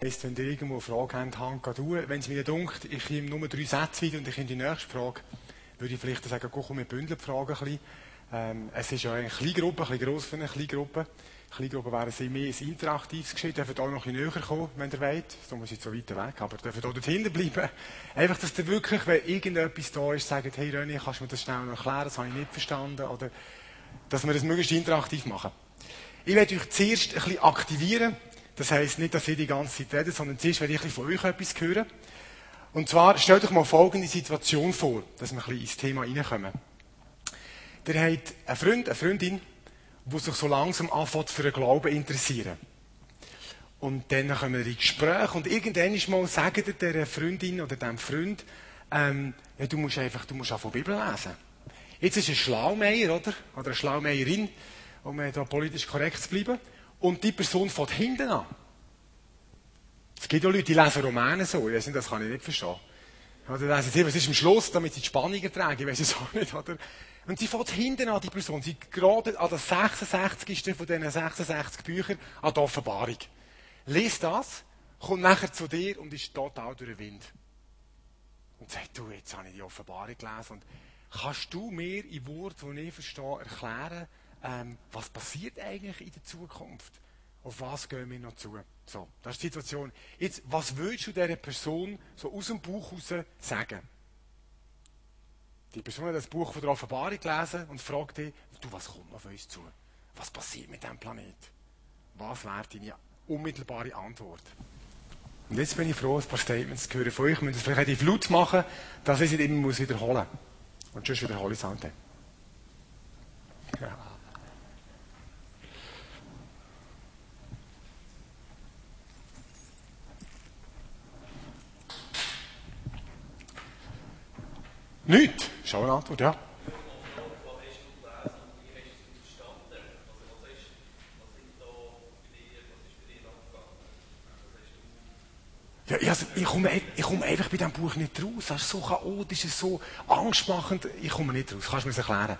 heisst, wenn ihr irgendwo eine Frage habt, Hand an Wenn es mir dunkt, ich komme nur drei Sätze weiter und ich komme die nächste Frage, würde ich vielleicht sagen, komm, wir bündeln die Fragen ein bisschen. Ähm, es ist ja eine Kleingruppe, ein bisschen gross für eine Kleingruppe. Kleingruppen wären sie mehr ein interaktives Geschehen, dürfen auch noch ein bisschen näher kommen, wenn ihr wollt. So muss ich so weit weg, aber dürfen auch dort hinten bleiben. Einfach, dass ihr wirklich, wenn irgendetwas da ist, sagt, hey René, kannst du mir das schnell noch erklären, das habe ich nicht verstanden, oder, dass wir das möglichst interaktiv machen. Ich werde euch zuerst ein bisschen aktivieren, das heisst nicht, dass ich die ganze Zeit rede, sondern zuerst werde ich von euch etwas hören. Und zwar, stellt euch mal folgende Situation vor, dass wir ein bisschen ins Thema reinkommen. Ihr habt einen Freund, eine Freundin, die sich so langsam anfängt für den Glauben interessieren. Und dann kommen wir in Gespräch und irgendwann ist mal sagen ihr der Freundin oder dem Freund, ähm, ja, du musst einfach, du musst auch von Bibel lesen. Jetzt ist ein Schlaumeier, oder? Oder eine Schlaumeierin, um da politisch korrekt zu bleiben. Und die Person fährt hinten an. Es gibt ja Leute, die lesen Romane so. Ich weiß nicht, das kann ich nicht verstehen. Oder lesen sie, was ist am Schluss, damit sie die Spannung ertragen. Ich weiß es auch nicht, oder? Und sie fährt hinten an, die Person. Sie gerade an der 66. von diesen 66 Büchern an der Offenbarung. Lies das, kommt nachher zu dir und ist total durch den Wind. Und sagt, du, jetzt habe ich die Offenbarung gelesen. Und kannst du mir in Worten, die ich verstehe, erklären, ähm, was passiert eigentlich in der Zukunft? Auf was gehen wir noch zu? So, das ist die Situation. Jetzt, was willst du dieser Person so aus dem Buch heraus sagen? Die Person hat das Buch von der Offenbarung gelesen und fragt dich, du, was kommt auf uns zu? Was passiert mit diesem Planet? Was wäre deine unmittelbare Antwort? Und jetzt bin ich froh, ein paar Statements zu hören von euch. Ich müsst vielleicht die Flut machen, dass ich es nicht immer wiederholen muss. Und sonst wiederhole ich es halt dann. Ja. Nicht? Schau eine Antwort, ja. Ja, also ich, komme, ich komme einfach bei diesem Buch nicht raus. Das ist so chaotisch, es ist so angstmachend. Ich komme nicht raus. Kannst du mir das erklären?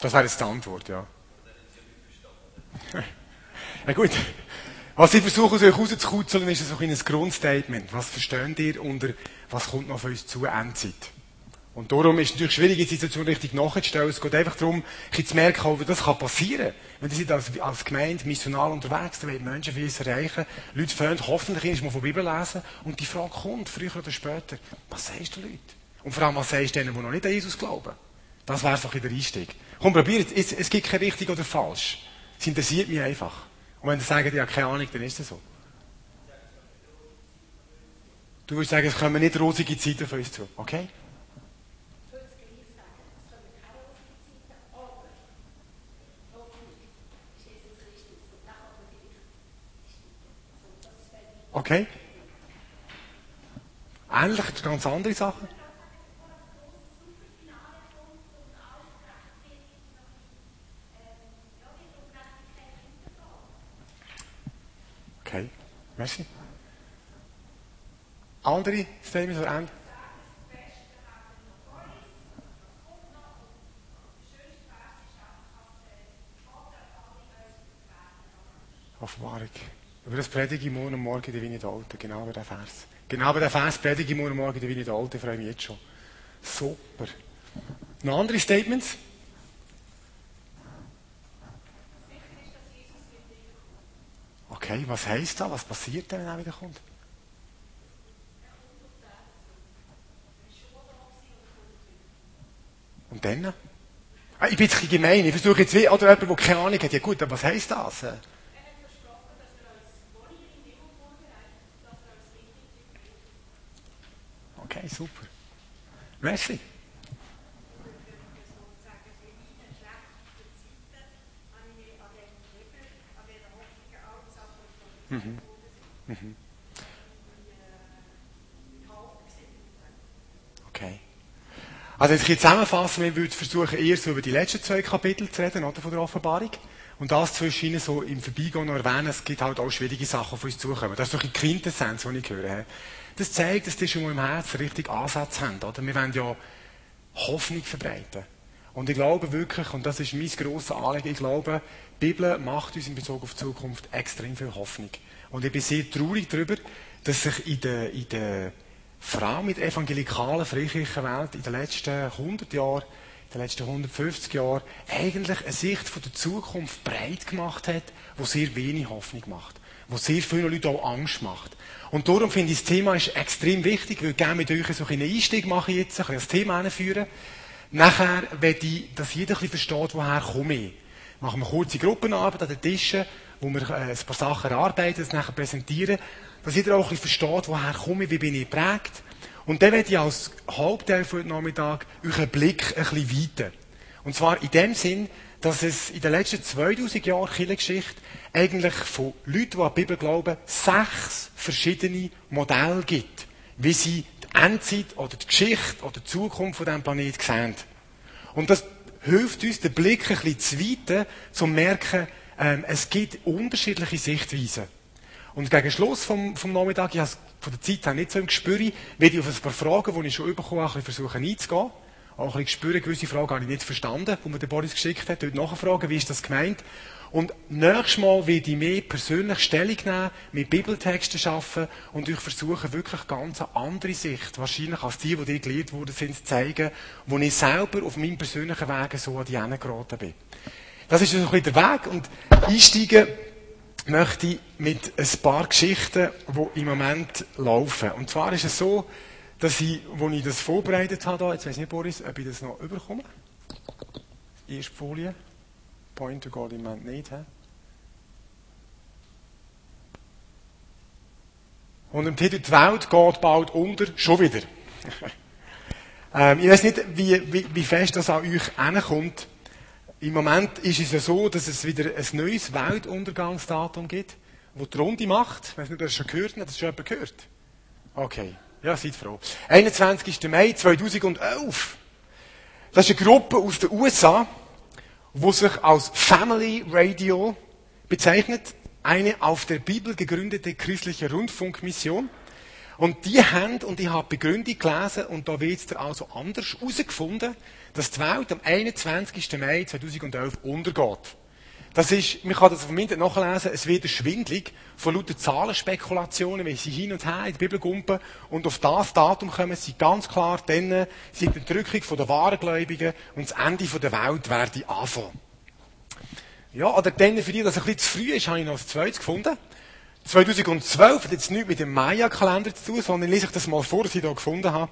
Das wäre jetzt die Antwort, ja. ja gut. Was ich versuche, euch rauszukutzeln, ist so ein Grundstatement. Was versteht ihr unter, was kommt noch auf uns zu, Endzeit? Und darum ist es natürlich schwierig, die Situation richtig nachzustellen. Es geht einfach darum, zu merken, wie das kann passieren. Wenn ihr als, als Gemeinde missional unterwegs dann Menschen für uns erreichen. Leute fangen hoffentlich mal von Bibel lesen. Und die Frage kommt, früher oder später, was sagst du Leute? Und vor allem, was sagst du denen, die noch nicht an Jesus glauben? Das wäre so ein der Einstieg. Komm, probiert es. Es gibt kein richtig oder falsch. Es interessiert mich einfach. Und wenn sie sagen, ja, keine Ahnung, dann ist es so. Du würdest sagen, es kommen nicht rosige Zeiten für uns zu. Okay? Okay? Ähnlich ganz andere Sachen. Okay, merci. Andere Statements oder Ende? Offenbarung. Über das predige ich morgen und morgen der Wiener Alte. Genau über den Vers. Genau über den Vers predige ich morgen und morgen der Wiener Alte. Freue mich jetzt schon. Super. Noch andere Statements? Okay, was heisst das? Was passiert denn, wenn er wieder kommt? Und dann? Ah, ich bin jetzt ein gemein. Ich versuche jetzt wie, oder jemand, der keine Ahnung hat. Ja gut, aber was heisst das? Okay, super. Merci. Mhm. Mhm. Okay. Also jetzt ich zusammenfassen, wir würden versuchen, eher so über die letzten zwei Kapitel zu reden, oder, von der Offenbarung. Und das zwischen ihnen so im Vorbeigehen noch erwähnen, es gibt halt auch schwierige Sachen auf uns zukommen. Das ist doch die Quintessenz, die ich höre. Das zeigt, dass die schon mal im Herzen richtig Ansätze haben, oder? Wir wollen ja Hoffnung verbreiten. Und ich glaube wirklich, und das ist mein grosses Anliegen, ich glaube, die Bibel macht uns in Bezug auf die Zukunft extrem viel Hoffnung. Und ich bin sehr traurig darüber, dass sich in der, in der vor allem mit evangelikalen, freikirchen Welt in den letzten 100 Jahren, in den letzten 150 Jahren, eigentlich eine Sicht von der Zukunft breit gemacht hat, wo sehr wenig Hoffnung macht. Wo sehr viele Leute auch Angst macht. Und darum finde ich, das Thema ist extrem wichtig. Ich würde gerne mit euch so einen Einstieg machen jetzt, ein bisschen das Thema einführen. Nachher werde ich, dass jeder ein bisschen versteht, woher komme ich. Machen wir kurze Gruppenarbeit an den Tischen, wo wir äh, ein paar Sachen erarbeiten, das nachher präsentieren dass jeder auch ein bisschen versteht, woher komme ich, wie bin ich geprägt. Und dann werde ich als Hauptteil von heute Nachmittag euren Blick ein bisschen weiten. Und zwar in dem Sinn, dass es in den letzten 2000 Jahren Kirchengeschichte eigentlich von Leuten, die an die Bibel glauben, sechs verschiedene Modelle gibt, wie sie Endzeit oder die Geschichte oder die Zukunft von diesem Planeten sehen. Und das hilft uns, den Blick ein bisschen zu weiten, zu merken, ähm, es gibt unterschiedliche Sichtweisen. Und gegen Schluss vom, vom Nachmittag, ich habe von der Zeit her nicht so im Gespür, werde ich auf ein paar Fragen, die ich schon bekommen habe, versuchen einzugehen. Auch ein bisschen spüren, gewisse Fragen habe ich nicht verstanden, die mir der Boris geschickt hat. Dort nachfragen, wie ist das gemeint? Und nächstes Mal werde ich mehr persönlich Stellung nehmen, mit Bibeltexten arbeiten und euch versuchen, wirklich ganz eine andere Sicht, wahrscheinlich als die, die dir gelehrt wurden, sind, zu zeigen, wo ich selber auf meinem persönlichen Weg so an die Ende geraten bin. Das ist also ein bisschen der Weg und einsteigen möchte ich mit ein paar Geschichten, die im Moment laufen. Und zwar ist es so, dass ich, als ich das vorbereitet habe, jetzt weiß ich nicht, Boris, ob ich das noch überkomme. Erste Folie. Pointer geht im Moment nicht. He? Und im Titel Die Welt geht bald unter, schon wieder. ähm, ich weiß nicht, wie, wie, wie fest das an euch hinkommt. Im Moment ist es ja so, dass es wieder ein neues Weltuntergangsdatum gibt, das die Runde macht. Ich weiß nicht, ob ihr das schon gehört habt. Hat das schon jemand gehört? Okay. Ja, seid froh. 21. Mai 2011. Das ist eine Gruppe aus den USA, die sich als Family Radio bezeichnet. Eine auf der Bibel gegründete christliche Rundfunkmission. Und die haben, und ich habe Begründung gelesen, und da wird es also anders herausgefunden, dass die Welt am 21. Mai 2011 untergeht. Das ist, man kann das auf dem Internet nachlesen, es wird schwindlig von lauter Zahlenspekulationen, wie sie hin und her in die Bibel gumpen. Und auf das Datum kommen sie ganz klar, dann sind die Entrückung der wahren Gläubigen und das Ende der Welt werde anfangen. Ja, oder dann, für die, dass es ein bisschen zu früh ist, habe ich noch das zweites gefunden. 2012 hat jetzt nichts mit dem Maya-Kalender zu tun, sondern lese ich das mal vor, was ich hier gefunden habe.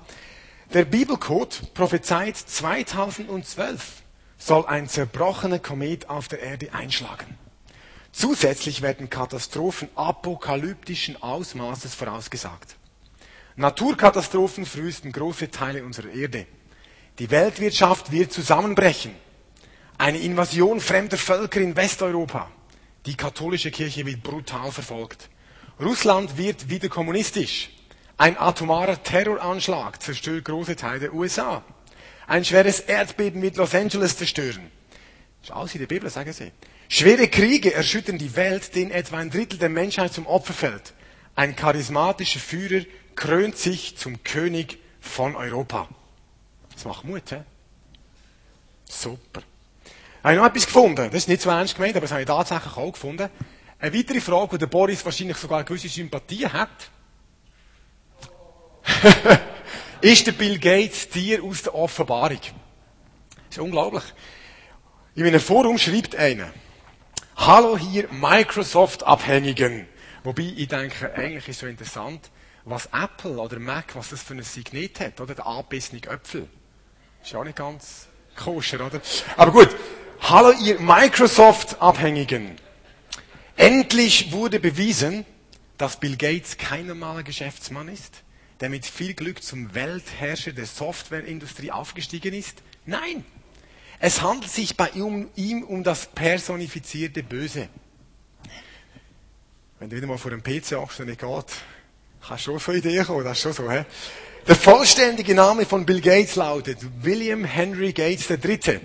Der Bibelcode prophezeit 2012 soll ein zerbrochener Komet auf der Erde einschlagen. Zusätzlich werden Katastrophen apokalyptischen Ausmaßes vorausgesagt. Naturkatastrophen verwüsten große Teile unserer Erde. Die Weltwirtschaft wird zusammenbrechen. Eine Invasion fremder Völker in Westeuropa. Die katholische Kirche wird brutal verfolgt. Russland wird wieder kommunistisch. Ein atomarer Terroranschlag zerstört große Teile der USA. Ein schweres Erdbeben wird Los Angeles zerstören. Alles in der Bibel, sagen sie. Schwere Kriege erschüttern die Welt, denen etwa ein Drittel der Menschheit zum Opfer fällt. Ein charismatischer Führer krönt sich zum König von Europa. Das macht Mut, hä? Super. Habe ich noch etwas gefunden? Das ist nicht so ernst gemeint, aber das habe ich tatsächlich auch gefunden. Eine weitere Frage, wo der Boris wahrscheinlich sogar eine gewisse Sympathie hat. ist der Bill Gates Tier aus der Offenbarung? Das ist unglaublich. In einem Forum schreibt einer, Hallo hier Microsoft-Abhängigen. Wobei ich denke, eigentlich ist so interessant, was Apple oder Mac, was das für ein Signet hat, oder? Der angebissene Äpfel. Ist ja auch nicht ganz koscher, oder? Aber gut. Hallo ihr Microsoft-Abhängigen. Endlich wurde bewiesen, dass Bill Gates kein normaler Geschäftsmann ist, der mit viel Glück zum Weltherrscher der Softwareindustrie aufgestiegen ist. Nein, es handelt sich bei ihm um das personifizierte Böse. Wenn du wieder mal vor dem PC nicht geht, kannst du schon so Ideen kommen, das ist schon so, hä? Der vollständige Name von Bill Gates lautet William Henry Gates III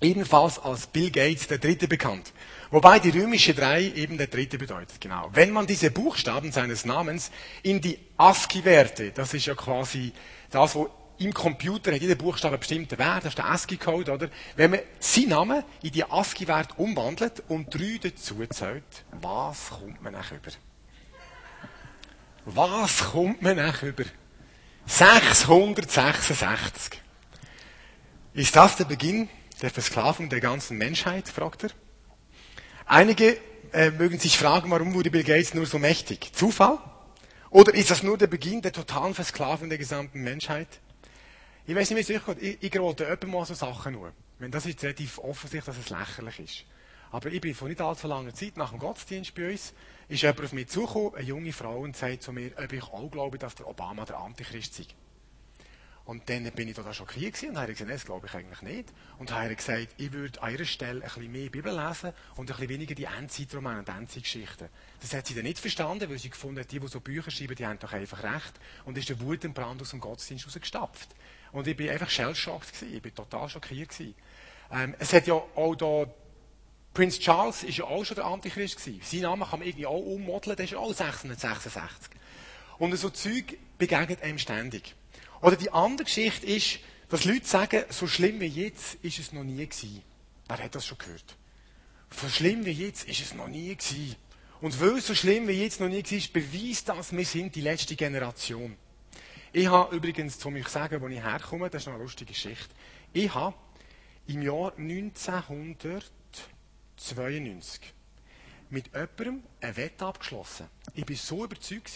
ebenfalls als Bill Gates Dritte bekannt. Wobei die römische 3 eben der Dritte bedeutet, genau. Wenn man diese Buchstaben seines Namens in die ASCII-Werte, das ist ja quasi das, was im Computer hat jeder Buchstabe einen bestimmten Wert, das ist der ASCII-Code, oder? Wenn man seinen Namen in die ASCII-Wert umwandelt und drei dazu zählt, was kommt man nach über? Was kommt man nach über? 666. Ist das der Beginn der Versklavung der ganzen Menschheit, fragt er. Einige äh, mögen sich fragen, warum wurde Bill Gates nur so mächtig? Zufall? Oder ist das nur der Beginn der totalen Versklavung der gesamten Menschheit? Ich weiß nicht, wie es euch geht. Ich, ich gerate öppe mal so Sachen nur. Wenn das ist relativ offensichtlich, dass es lächerlich ist. Aber ich bin vor nicht allzu langer Zeit nach dem Gottesdienst bei uns, ist jemand auf mich zugekommen, eine junge Frau, und sagt zu mir, ob ich auch glaube, dass der Obama der Antichrist sei. Und dann bin ich da schockiert gewesen und habe gesagt, das glaube ich eigentlich nicht. Und habe gesagt, ich würde an ihrer Stelle ein bisschen mehr Bibel lesen und ein bisschen weniger die Endzeitromane und Endzeitgeschichten. Das hat sie dann nicht verstanden, weil sie gefunden hat, die, die so Bücher schreiben, die haben doch einfach recht. Und ist der Wut und Brand aus dem Gottesdienst rausgestapft. Und ich bin einfach shellshocked gewesen. Ich bin total schockiert gewesen. Ähm, es hat ja auch da, Prince Charles ist ja auch schon der Antichrist gewesen. Sein Name kann man irgendwie auch ummodeln, der ist ja auch 666. Und so Zeug begegnet einem ständig. Oder die andere Geschichte ist, dass Leute sagen, so schlimm wie jetzt ist es noch nie gewesen. Wer hat das schon gehört? So schlimm wie jetzt ist es noch nie gewesen. Und weil es so schlimm wie jetzt noch nie war, beweist das, wir sind die letzte Generation. Ich habe übrigens, um euch sagen, wo ich herkomme, das ist noch eine lustige Geschichte. Ich habe im Jahr 1992 mit jemandem eine Wette abgeschlossen. Ich war so überzeugt,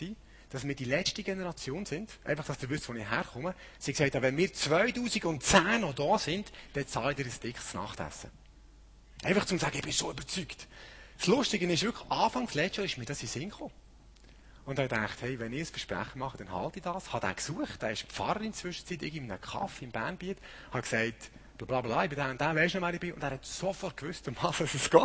dass wir die letzte Generation sind, einfach, dass ihr wisst, wo ich herkomme. Sie gesagt, wenn wir 2010 noch da sind, dann zahlt ihr ein dickes Nachtessen. Einfach zum sagen, ich bin so überzeugt. Das Lustige ist wirklich, Anfangs letztes Jahr ist mir das in Sinn gekommen. Und er dachte, hey, wenn ich ein Versprechen mache, dann halte ich das. Hat er gesucht, er ist Pfarrer in der Zwischenzeit, ich in einem Kaffee im Bernbiet, hat gesagt, bla bla bla, ich bin der und der, weisst du noch, wer ich bin? Und er hat sofort gewusst, um was es geht.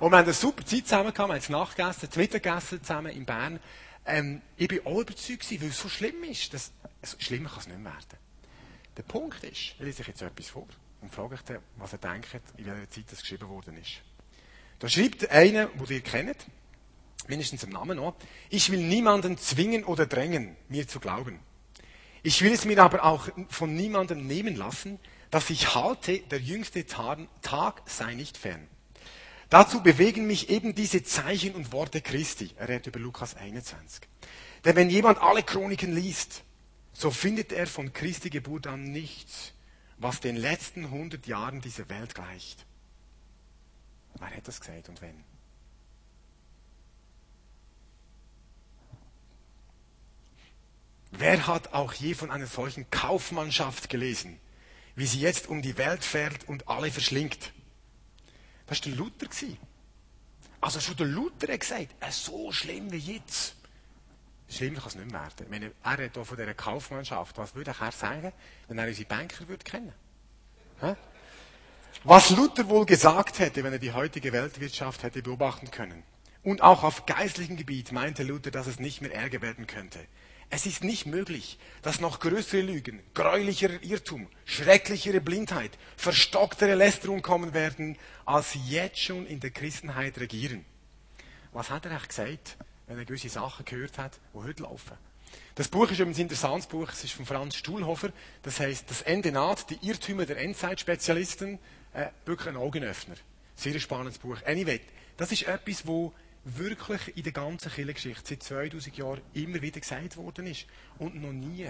Und wir haben eine super Zeit zusammen gehabt, wir haben Nacht gegessen, Mittag gegessen zusammen in Bern. Ähm, ich bin auch überzeugt weil es so schlimm ist. Dass, also schlimmer kann es nicht mehr werden. Der Punkt ist, ich lese ich jetzt etwas vor und frage euch, was er denkt, in welcher Zeit das geschrieben worden ist. Da schreibt einer, den ihr kennt, mindestens im Namen noch, ich will niemanden zwingen oder drängen, mir zu glauben. Ich will es mir aber auch von niemandem nehmen lassen, dass ich halte, der jüngste Tag sei nicht fern. Dazu bewegen mich eben diese Zeichen und Worte Christi. Er redet über Lukas 21. Denn wenn jemand alle Chroniken liest, so findet er von Christi Geburt an nichts, was den letzten hundert Jahren dieser Welt gleicht. Wer hat das gesagt und wenn? Wer hat auch je von einer solchen Kaufmannschaft gelesen, wie sie jetzt um die Welt fährt und alle verschlingt? Das war der Luther. Also schon der Luther hat gesagt, äh, so schlimm wie jetzt. Schlimmer kann es nicht mehr werden. Meine, er hat hier von dieser Kaufmannschaft, was würde er sagen, wenn er unsere Banker würde kennen? Hä? Was Luther wohl gesagt hätte, wenn er die heutige Weltwirtschaft hätte beobachten können. Und auch auf geistlichem Gebiet meinte Luther, dass es nicht mehr Ärger werden könnte. Es ist nicht möglich, dass noch größere Lügen, gräulicherer Irrtum, schrecklichere Blindheit, verstocktere Lästerung kommen werden, als jetzt schon in der Christenheit regieren. Was hat er eigentlich gesagt, wenn er gewisse Sachen gehört hat, die heute laufen? Das Buch ist übrigens ein interessantes Buch, es ist von Franz Stuhlhofer, das heißt Das Ende naht, die Irrtümer der Endzeitspezialisten, äh, wirklich ein Augenöffner. Sehr spannendes Buch. Anyway, das ist etwas, wo wirklich in der ganzen Kirchengeschichte seit 2000 Jahren immer wieder gesagt worden ist. Und noch nie.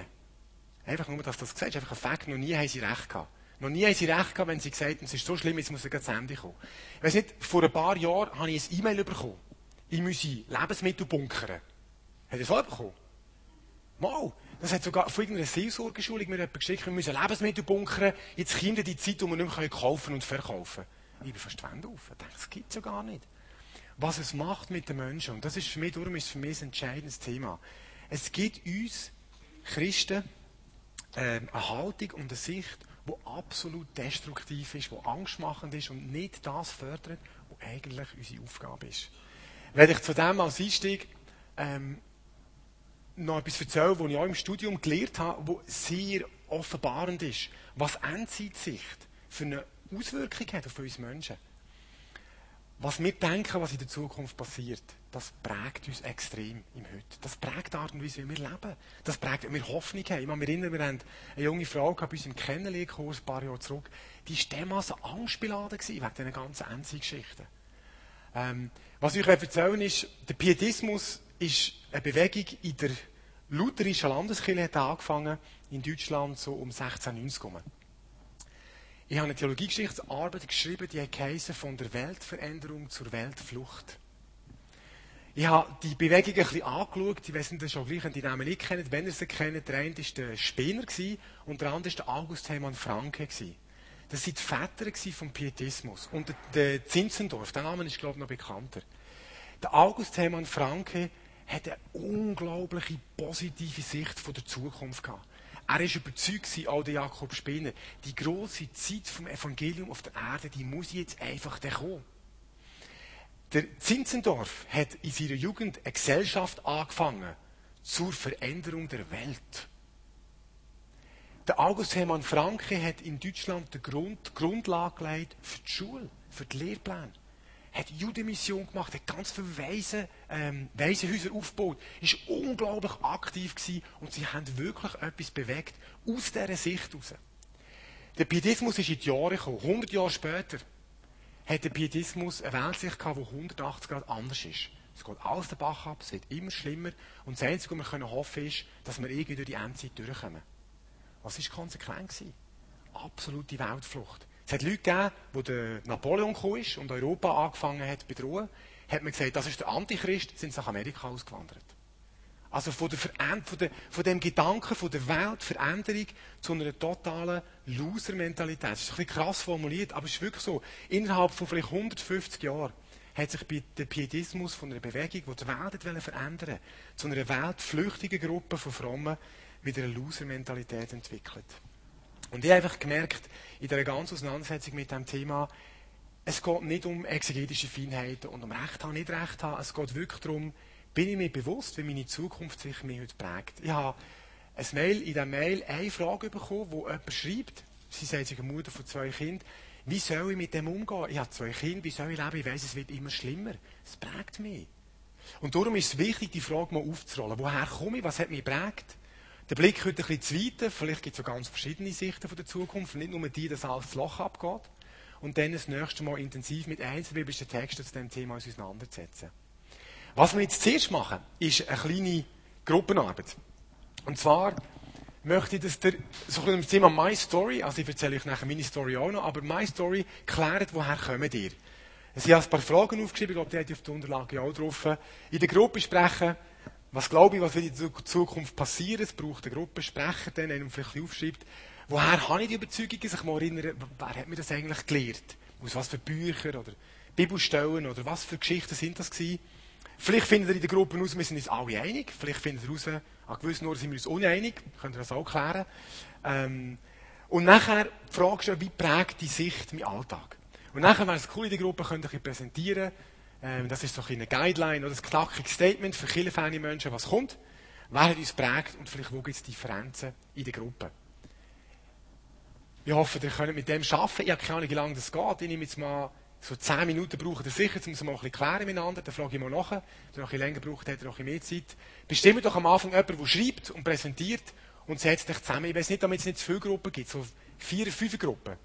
Einfach nur, dass das gesagt ist, einfach ein Fakt, noch nie haben sie recht gehabt. Noch nie haben sie recht gehabt, wenn sie gesagt haben, es ist so schlimm, jetzt muss er zu Ende kommen. Ich weiss nicht, vor ein paar Jahren habe ich ein E-Mail bekommen. Ich muss Lebensmittel bunkern. Hat ihr so bekommen? Mal. Das hat sogar von irgendeiner Seelsorgeschulung mir jemand geschickt, wir müssen Lebensmittel bunkern. Jetzt kommt die Zeit, wo wir nicht mehr kaufen und verkaufen können. Ich bin fast auf. Ich denke, das gibt es ja gar nicht was es macht mit den Menschen. Und das ist für mich, darum ist für mich ein entscheidendes Thema. Es gibt uns Christen äh, eine Haltung und eine Sicht, die absolut destruktiv ist, die angstmachend ist und nicht das fördert, was eigentlich unsere Aufgabe ist. Wenn ich zu dem als Einstieg ähm, noch etwas erzähle, was ich auch im Studium gelernt habe, wo sehr offenbarend ist, was Endzeitsicht für eine Auswirkung hat auf uns Menschen. Was wir denken, was in der Zukunft passiert, das prägt uns extrem im Heute. Das prägt die Art und Weise, wie wir leben. Das prägt, wie wir Hoffnung haben. Ich kann mich erinnern, wir haben eine junge Frau bei uns im Kennenlernkurs ein paar Jahre zurück. Die war dermassen angstbeladen wegen diesen ganzen Endzigeschichten. Ähm, was ich euch erzählen ist, der Pietismus ist eine Bewegung in der lutherischen Landeskirche, hat angefangen in Deutschland so um 1690 herum. Ich habe eine Theologiegeschichtsarbeit geschrieben, die heißt von der Weltveränderung zur Weltflucht. Ich habe die Bewegung ein bisschen angeschaut. Ich weiß nicht, schon gleich, die Namen nicht kennen. Wenn ihr sie kennt, der eine war der Spinner und der andere war der August Hermann Franke. Das waren die Väter vom Pietismus. Und der Zinzendorf, der Name ist, glaube ich, noch bekannter. Der August Hermann Franke hat eine unglaubliche positive Sicht von der Zukunft gehabt. Er ist überzeugt, auch der Jakob Spinner, die große Zeit vom Evangelium auf der Erde, die muss jetzt einfach kommen. Der Zinzendorf hat in seiner Jugend eine Gesellschaft angefangen zur Veränderung der Welt. Der August Hermann Franke hat in Deutschland die Grund, Grundlage gelegt für die Schule, für die Lehrpläne. Hat Judenmission gemacht, hat ganz viele Weise, ähm, Waisenhäuser aufgebaut, ist unglaublich aktiv gewesen und sie haben wirklich etwas bewegt aus dieser Sicht heraus. Der Pietismus ist in die Jahre gekommen. 100 Jahre später hat der Pietismus eine Weltsicht gehabt, die 180 Grad anders ist. Es geht alles den Bach ab, es wird immer schlimmer und das Einzige, was wir hoffen können, ist, dass wir irgendwie durch die Endzeit durchkommen. Was war konsequent? Gewesen? Absolute Weltflucht. Es hat Leute gegeben, wo der Napoleon kam und Europa angefangen hat zu bedrohen, hat man gesagt, das ist der Antichrist, sind sie nach Amerika ausgewandert. Also von, der von, der, von dem Gedanken von der Weltveränderung zu einer totalen Loser-Mentalität. Das ist ein bisschen krass formuliert, aber es ist wirklich so. Innerhalb von vielleicht 150 Jahren hat sich der Pietismus von einer Bewegung, die die Welt verändern wollte, zu einer weltflüchtigen Gruppe von Frommen mit einer Loser-Mentalität entwickelt. Und ich habe einfach gemerkt, in dieser ganzen Auseinandersetzung mit diesem Thema, es geht nicht um exegetische Feinheiten und um Recht haben, nicht Recht haben. Es geht wirklich darum, bin ich mir bewusst, wie meine Zukunft sich mir heute prägt. Ich habe ein Mail, in dieser Mail eine Frage bekommen, wo jemand schreibt, sie sagt sich eine Mutter von zwei Kindern, wie soll ich mit dem umgehen? Ich habe zwei Kinder, wie soll ich leben? Ich weiss, es wird immer schlimmer. Es prägt mich. Und darum ist es wichtig, die Frage mal aufzurollen. Woher komme ich? Was hat mich prägt? Der Blick heute ein bisschen zu weiten. Vielleicht gibt es auch ganz verschiedene Sichten von der Zukunft. Nicht nur die, dass alles das Loch abgeht. Und dann das nächste Mal intensiv mit einzelbiblischen Texten zu diesem Thema auseinandersetzen. Was wir jetzt zuerst machen, ist eine kleine Gruppenarbeit. Und zwar möchte ich, dass der, so ein bisschen Thema My Story, also ich erzähle euch nachher meine Story auch noch, aber My Story klärt, woher kommt ihr? Ich habe ein paar Fragen aufgeschrieben, ich glaube, die hat auf der Unterlage auch drauf. In der Gruppe sprechen, was glaube ich, was wird in Zukunft passieren? Es braucht eine Gruppe Sprecher, dann, der vielleicht aufschreibt, woher habe ich die Überzeugung, dass ich mal erinnere, wer hat mir das eigentlich gelehrt? Aus was für Bücher oder Bibelstellen oder was für Geschichten sind das gewesen? Vielleicht findet ihr in der Gruppe heraus, wir sind uns alle einig. Vielleicht findet ihr heraus, an gewissen Orten sind wir uns uneinig. Könnt ihr das auch klären. Ähm, und nachher fragst du, wie prägt die Sicht mein Alltag? Und nachher wäre es cool, in der Gruppe könnt ihr präsentieren, ähm, das ist so eine Guideline oder ein knackiges Statement für viele Menschen, was kommt, wer hat uns prägt und vielleicht wo gibt es Differenzen in der Gruppe. Ich hoffe, ihr könnt mit dem arbeiten. Ich habe keine Ahnung, wie lange das geht. Ich nehme jetzt mal so zehn Minuten braucht ihr sicher, um es mal ein bisschen klären miteinander. Dann frage ich mal nach. Wenn ihr noch ein länger braucht, habt ihr noch ein mehr Zeit. Bestimmt doch am Anfang jemanden, der schreibt und präsentiert und setzt euch zusammen. Ich weiß nicht, damit es nicht zu viele Gruppen gibt, so vier, fünf Gruppen.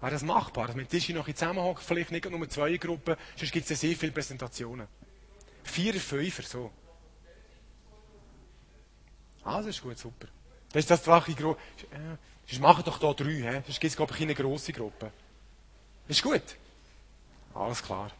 Wäre das machbar? Dass man den Tisch noch zusammenhockt, vielleicht nicht nur zwei Gruppen, sonst gibt es ja sehr viele Präsentationen. Vier, fünfer, so. Das ist gut, super. Das ist das wache Gruppe. Sonst machen doch da drei, he? sonst gibt es, glaube ich, eine grosse Gruppe. Ist gut. Alles klar.